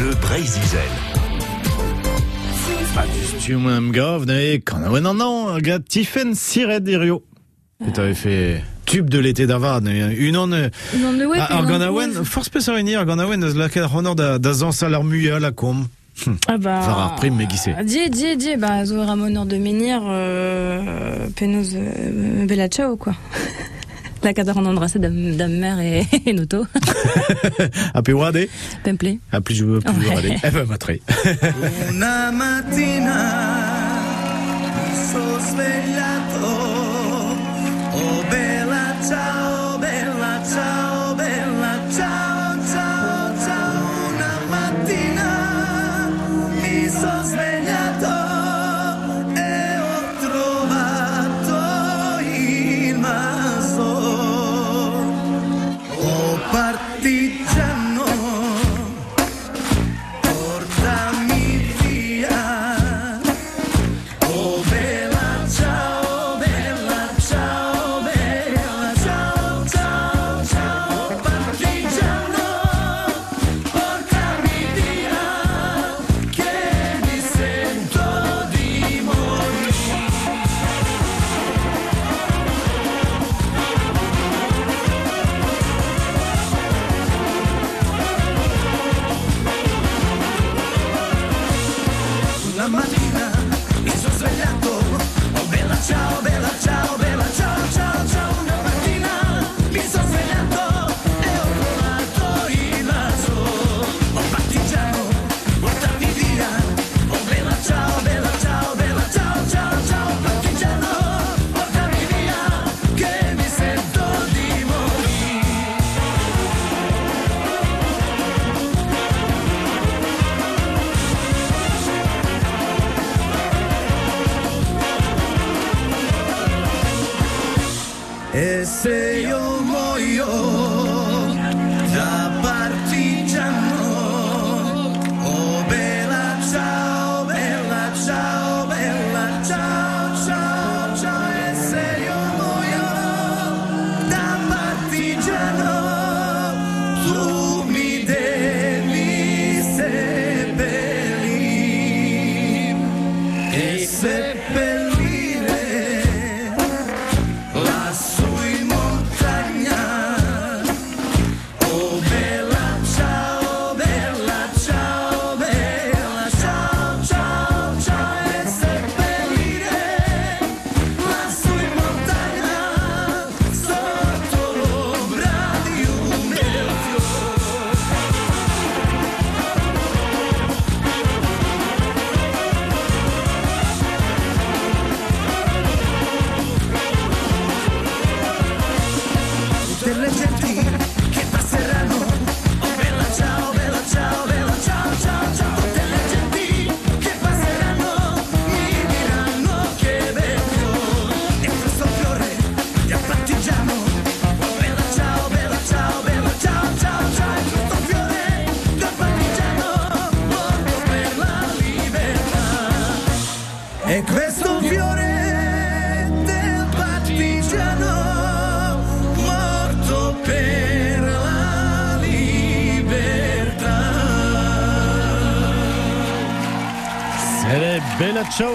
Bleu Brésil. Ah, quand ouais, non, non, regarde, Tiffen Siret d'Irio. Et t'avais fait tube de l'été d'Avad, Ah, force honor da, da zañs al ar muia la kom. Ah bah. Var ar prim me gise. Die, die, die, bah, zo honor de menir, euh, penaos, euh, bella ciao, quoi. La cadre en embrassé dame, dame mère et, et noto. A a jou Ouais. ade. Eh ben, matre. Una mattina mi sono svegliato, Ese yo moyo da parte. Tutte le genti che passeranno. Oh bella ciao, bella ciao, bella ciao, ciao, ciao. Tutte le genti che passeranno mi diranno che vecchio è questo fiore di partigiano. Oh bella ciao, bella ciao, bella ciao, ciao, ciao. È questo fiore di partigiano morto per la libertà. E questo bella ciao.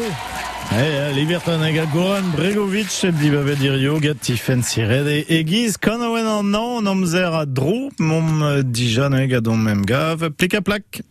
Eh, libertan hag a Goran Bregovic, di bave d'Irio, gat Tiffen Siret e egiz, kan a oen an an, amzer a dro, mom dijan hag a don mem gav, plik a plak.